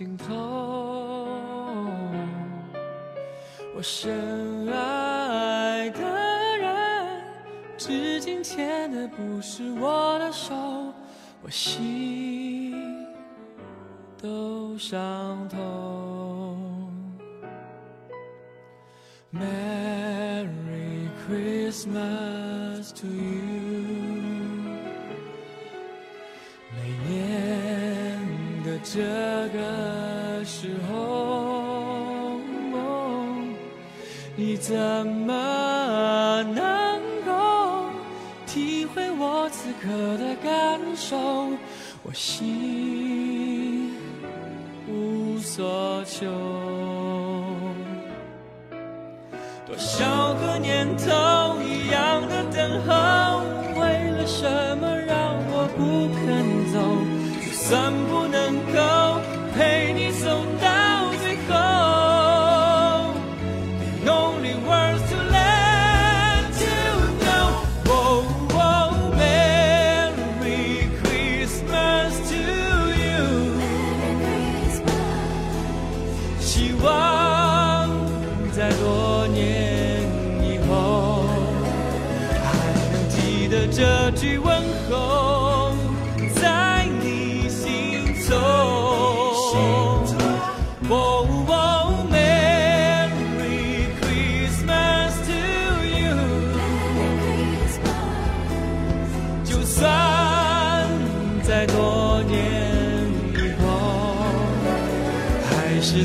尽头，我深爱的人，至今牵的不是我的手，我心都伤透。Merry Christmas to you。每年的这个你怎么能够体会我此刻的感受？我心无所求。多少个年头一样的等候，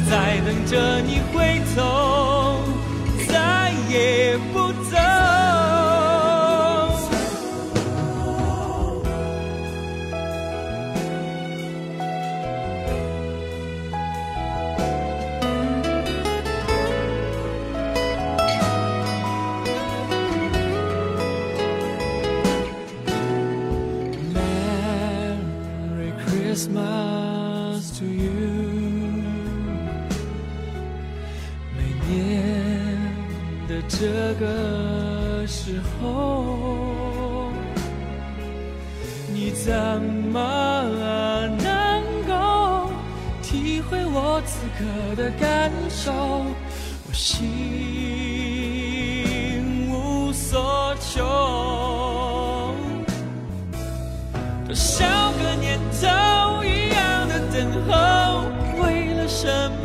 在等着你回头，我此刻的感受？我心无所求。多少个年头一样的等候，为了什么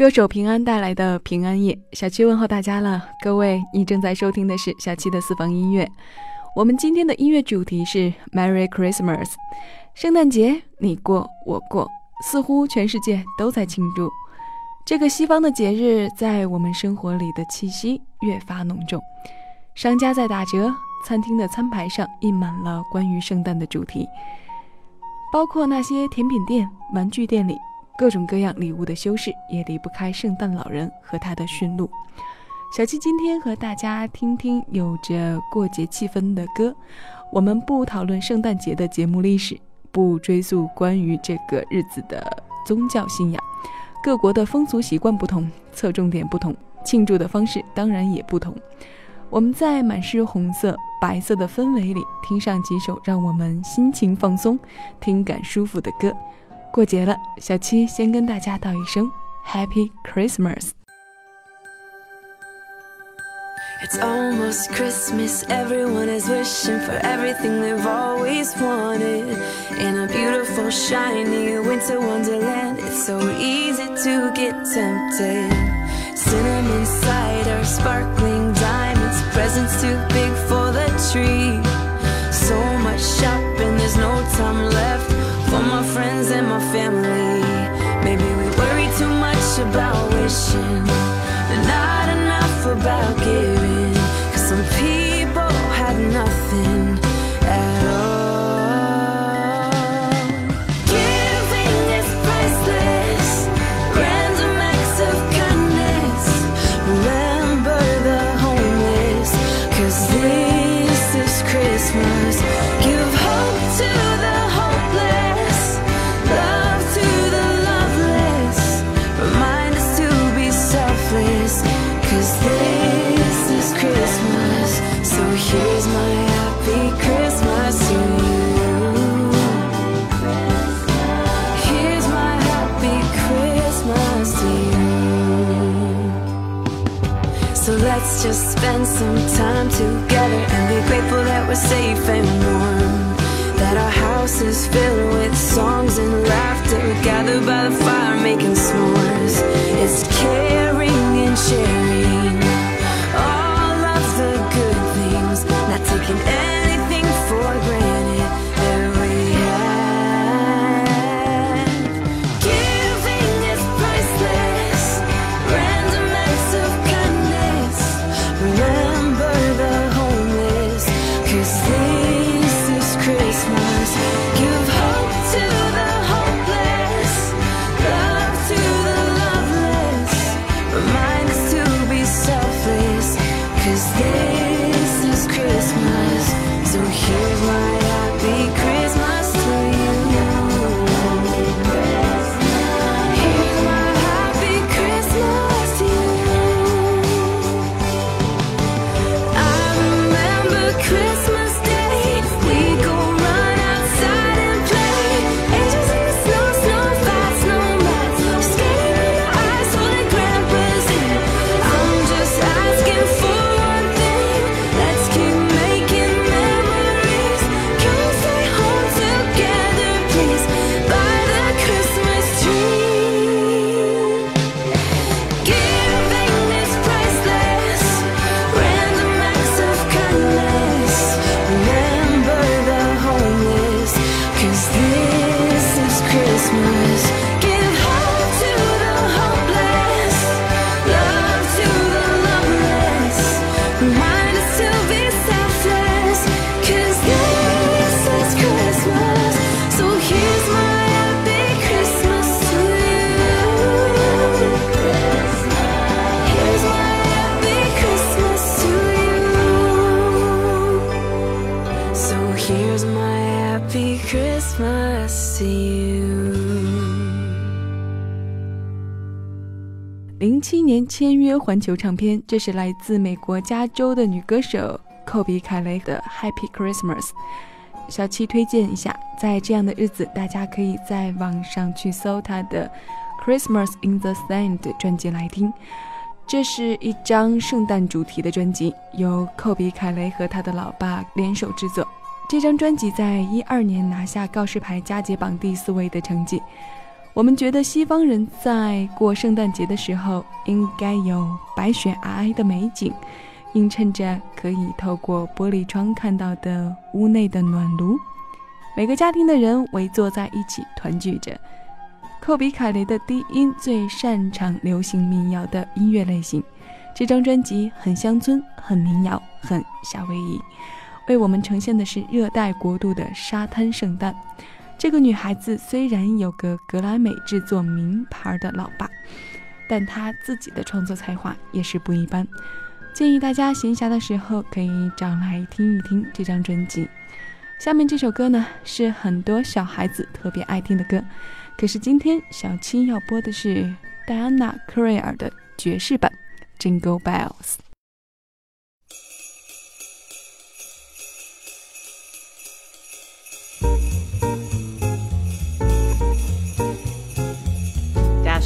歌手平安带来的平安夜，小七问候大家了，各位，你正在收听的是小七的私房音乐。我们今天的音乐主题是 Merry Christmas，圣诞节你过我过，似乎全世界都在庆祝这个西方的节日，在我们生活里的气息越发浓重。商家在打折，餐厅的餐牌上印满了关于圣诞的主题，包括那些甜品店、玩具店里各种各样礼物的修饰，也离不开圣诞老人和他的驯鹿。小七今天和大家听听有着过节气氛的歌。我们不讨论圣诞节的节目历史，不追溯关于这个日子的宗教信仰，各国的风俗习惯不同，侧重点不同，庆祝的方式当然也不同。我们在满是红色、白色的氛围里，听上几首让我们心情放松、听感舒服的歌。过节了，小七先跟大家道一声 Happy Christmas。It's almost Christmas, everyone is wishing for everything they've always wanted. In a beautiful, shiny winter wonderland, it's so easy to get tempted. Cinnamon cider, sparkling diamonds, presents too big So let's just spend some time together and be grateful that we're safe and warm. That our house is filled with songs and laughter, gathered by the fire making s'mores. It's caring and sharing 年签约环球唱片，这是来自美国加州的女歌手寇比·凯雷的《Happy Christmas》。小七推荐一下，在这样的日子，大家可以在网上去搜她的《Christmas in the Sand》专辑来听。这是一张圣诞主题的专辑，由寇比·凯雷和他的老爸联手制作。这张专辑在一二年拿下告示牌佳节榜第四位的成绩。我们觉得西方人在过圣诞节的时候，应该有白雪皑皑的美景，映衬着可以透过玻璃窗看到的屋内的暖炉。每个家庭的人围坐在一起团聚着。寇比·凯雷的低音最擅长流行民谣的音乐类型，这张专辑很乡村、很民谣、很夏威夷，为我们呈现的是热带国度的沙滩圣诞。这个女孩子虽然有个格莱美制作名牌的老爸，但她自己的创作才华也是不一般。建议大家闲暇的时候可以找来听一听这张专辑。下面这首歌呢，是很多小孩子特别爱听的歌，可是今天小七要播的是戴安娜·克瑞尔的爵士版《Jingle Bells》。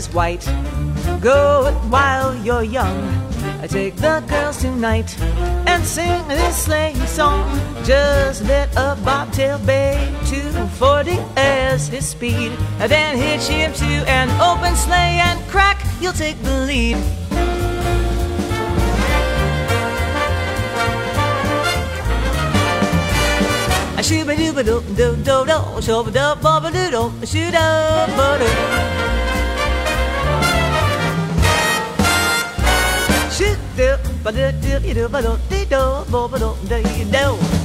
is white. Go while you're young. I take the girls tonight and sing this sleigh song. Just let a bobtail bay 240 as his speed. And then hitch him to an open sleigh and crack, you'll take the lead. A shooba dooba do do ba do dee do bo ba do dee do.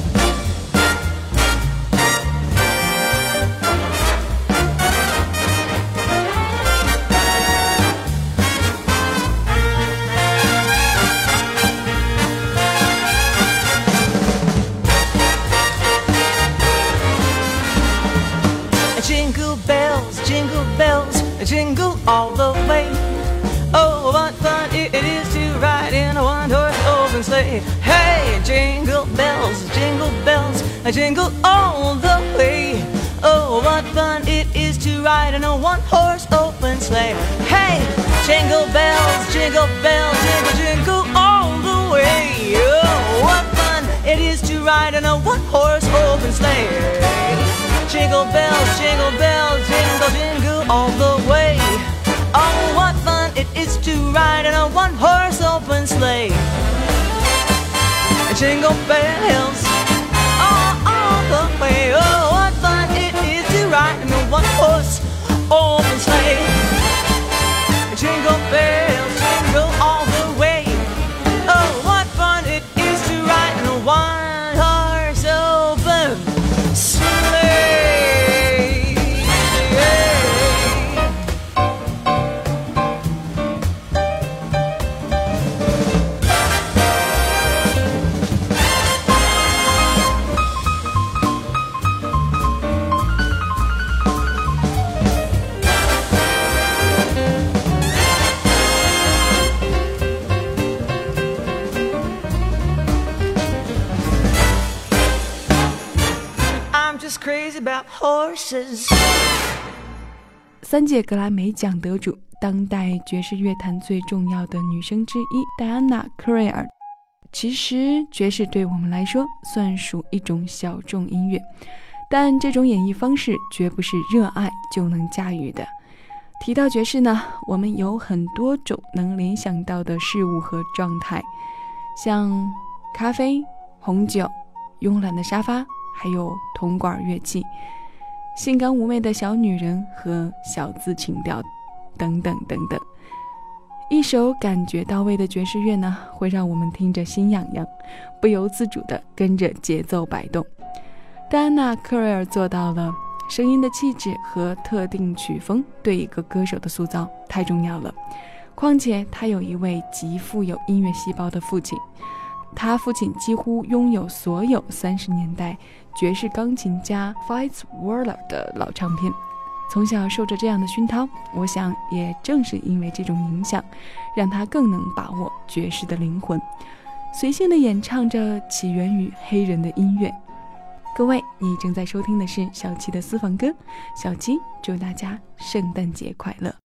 Bells, jingle all the way. Oh, what fun it is to ride in a one-horse open sleigh. Hey, jingle bells, jingle bells, jingle, jingle all the way. Oh, what fun it is to ride in a one-horse open sleigh. Jingle bells, jingle bells, jingle, jingle all the way. Oh, what fun it is to ride in a one horse open sleigh. Jingle bells, 三届格莱美奖得主，当代爵士乐坛最重要的女生之一戴安娜·克瑞尔。其实，爵士对我们来说算属一种小众音乐，但这种演绎方式绝不是热爱就能驾驭的。提到爵士呢，我们有很多种能联想到的事物和状态，像咖啡、红酒、慵懒的沙发，还有铜管乐器。性感妩媚的小女人和小资情调，等等等等。一首感觉到位的爵士乐呢，会让我们听着心痒痒，不由自主地跟着节奏摆动。戴安娜·克瑞尔做到了，声音的气质和特定曲风对一个歌手的塑造太重要了。况且她有一位极富有音乐细胞的父亲，他父亲几乎拥有所有三十年代爵士钢琴家 Fitz Waller 的老唱片。从小受着这样的熏陶，我想也正是因为这种影响，让他更能把握爵士的灵魂，随性地演唱着起源于黑人的音乐。各位，你正在收听的是小七的私房歌，小七祝大家圣诞节快乐。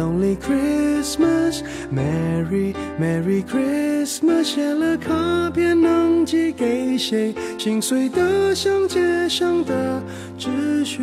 Lonely Christmas，Merry Merry Christmas，写了卡片能寄给谁？心碎的像街上的纸屑。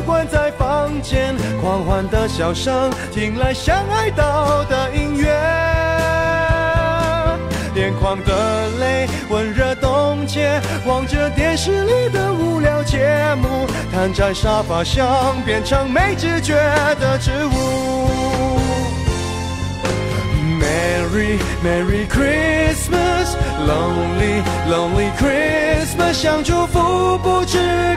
关在房间。狂欢的笑声，听来像哀悼的音乐。眼眶的泪温热冻结，望着电视里的无聊节目，瘫在沙发上变成没知觉的植物。Merry Merry Christmas，Lonely Lonely Christmas，想祝福不知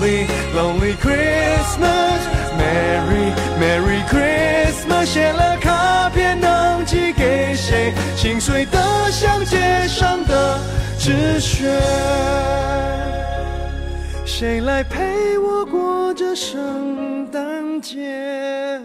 Lonely Lonely Christmas，Merry Merry Christmas，写了卡片能寄给谁？心碎的像街上的纸屑。谁来陪我过这圣诞节？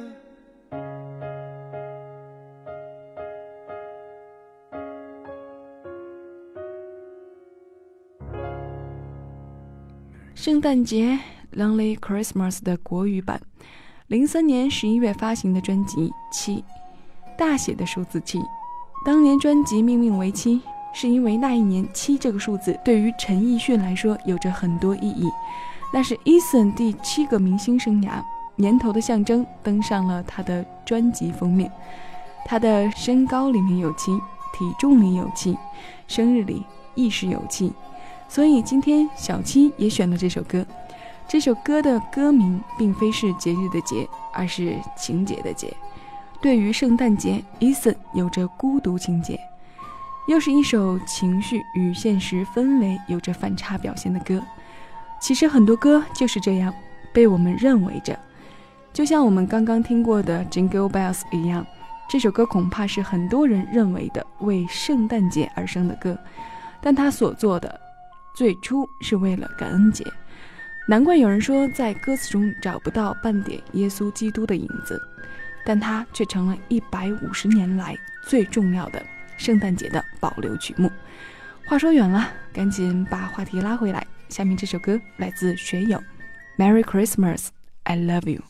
圣诞节《Lonely Christmas》的国语版，零三年十一月发行的专辑《七》，大写的数字七。当年专辑命名为七，是因为那一年七这个数字对于陈奕迅来说有着很多意义。那是 Eason 第七个明星生涯，年头的象征登上了他的专辑封面。他的身高里面有七，体重里有七，生日里亦是有七。所以今天小七也选了这首歌。这首歌的歌名并非是节日的节，而是情节的节。对于圣诞节，Eason 有着孤独情节，又是一首情绪与现实氛围有着反差表现的歌。其实很多歌就是这样被我们认为着，就像我们刚刚听过的《Jingle Bells》一样，这首歌恐怕是很多人认为的为圣诞节而生的歌，但他所做的最初是为了感恩节。难怪有人说在歌词中找不到半点耶稣基督的影子，但它却成了一百五十年来最重要的圣诞节的保留曲目。话说远了，赶紧把话题拉回来。下面这首歌来自学友，《Merry Christmas, I Love You》。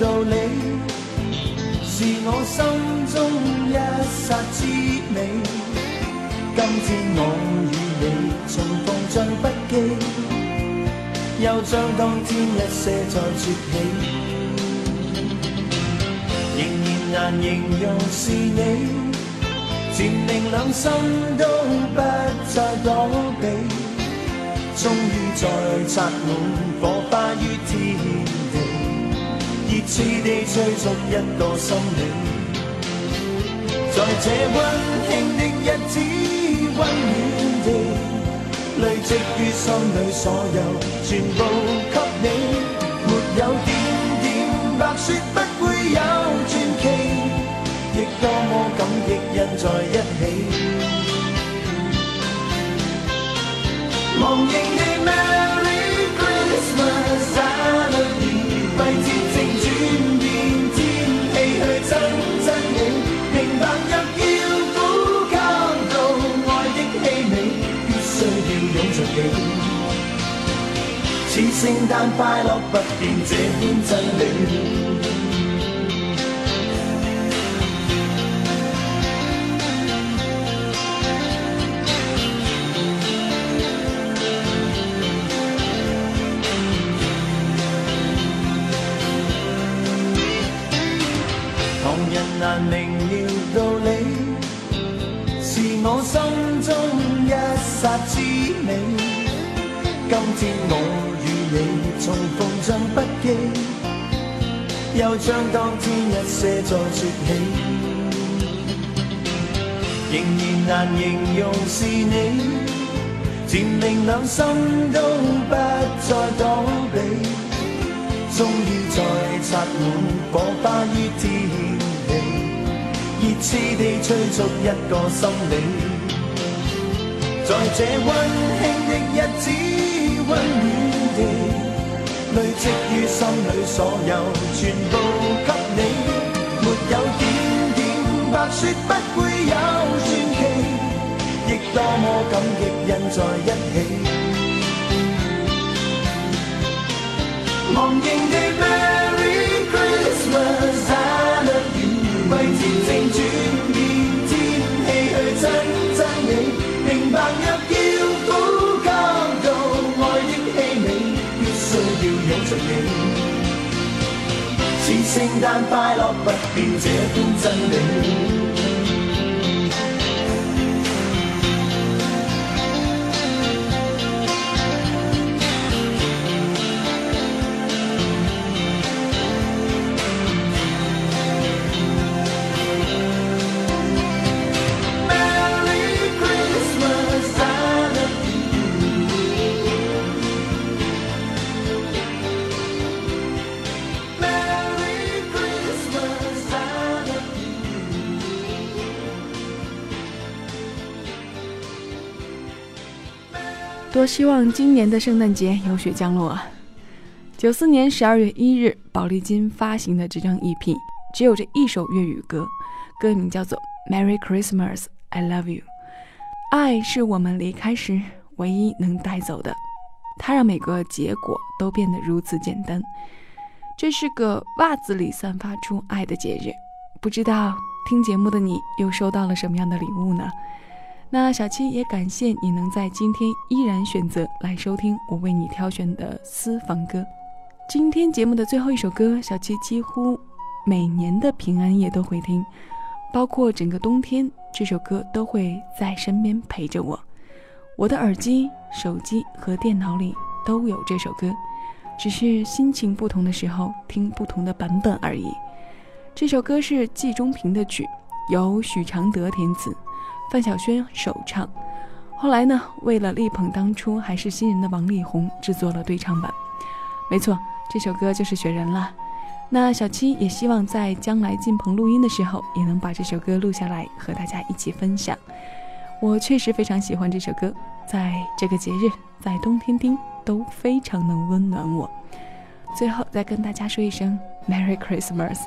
道理，是我心中一刹之美。今天我与你重逢像不记，又像当天一些再绝起。仍然难形容是你，渐令两心都不再躲避。终于再擦满火花于天。地，热炽地追逐一个心理，在这温馨的日子，温暖地。累积于心里所有，全部给你。没有点点白雪，不会有传奇。亦多么感激印在一起。忘形的 Merry 圣诞快乐不变这般真理。旁人难明了道理，是我心中。一刹之美，今天我你重逢像不记，又将当天一些再说起，仍然难形容是你，渐令两心都不再躲避，终于再插满火花于天地，热炽地追逐一个心理。在这温馨的日子，温暖地累积于心里，所有全部给你。没有点点白雪，不会有传奇，亦多么感激印在一起。忘形的 Merry Christmas，I love you，为节正转变天气去亲圣诞快乐不变这般真理。多希望今年的圣诞节有雪降落啊！九四年十二月一日，宝丽金发行的这张 EP 只有这一首粤语歌，歌名叫做《Merry Christmas, I Love You》。爱是我们离开时唯一能带走的，它让每个结果都变得如此简单。这是个袜子里散发出爱的节日，不知道听节目的你又收到了什么样的礼物呢？那小七也感谢你能在今天依然选择来收听我为你挑选的私房歌。今天节目的最后一首歌，小七几乎每年的平安夜都会听，包括整个冬天，这首歌都会在身边陪着我。我的耳机、手机和电脑里都有这首歌，只是心情不同的时候听不同的版本而已。这首歌是季中平的曲，由许常德填词，范晓萱首唱。后来呢，为了力捧当初还是新人的王力宏，制作了对唱版。没错。这首歌就是《雪人》了。那小七也希望在将来进棚录音的时候，也能把这首歌录下来和大家一起分享。我确实非常喜欢这首歌，在这个节日，在冬天听都非常能温暖我。最后再跟大家说一声 Merry Christmas。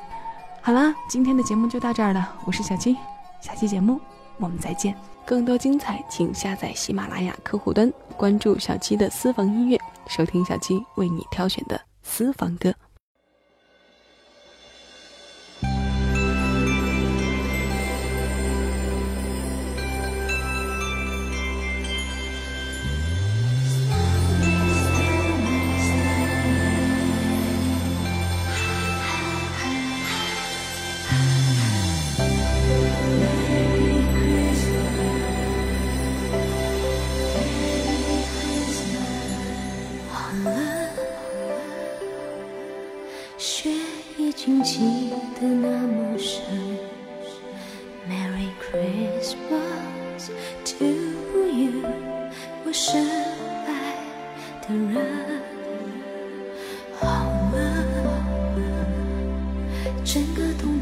好啦，今天的节目就到这儿了，我是小七，下期节目我们再见。更多精彩，请下载喜马拉雅客户端，关注小七的私房音乐，收听小七为你挑选的。私房歌。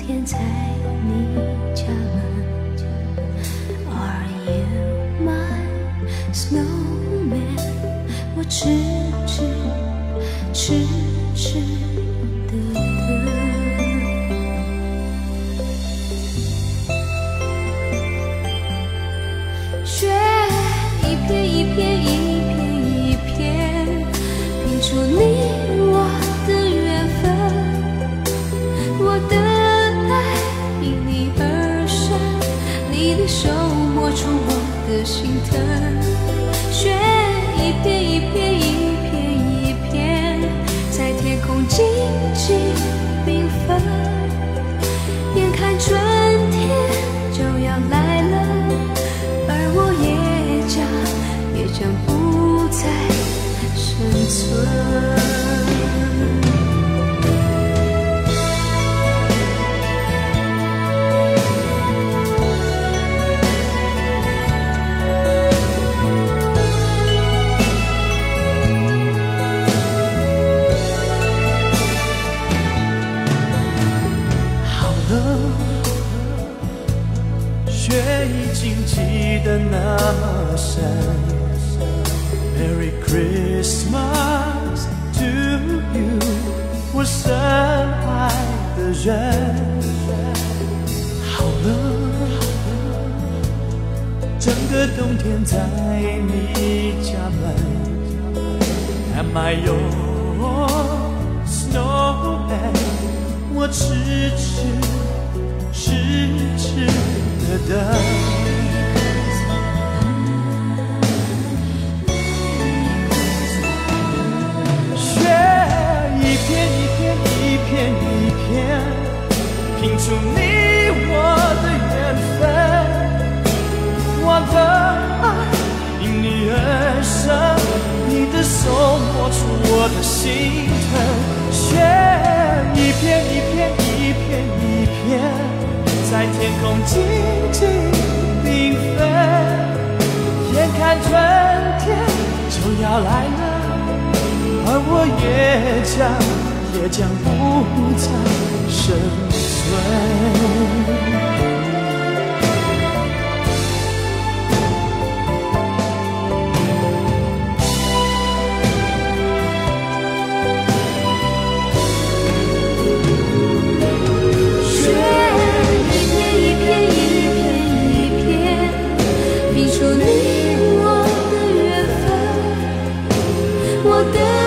天在你家门。Are you my snowman？我痴痴痴。你我的缘分。我的爱因你而生，你的手摸出我的心疼。雪一片一片一片一片，在天空静静缤纷。眼看春天就要来了，而我也将也将不再生醉。我的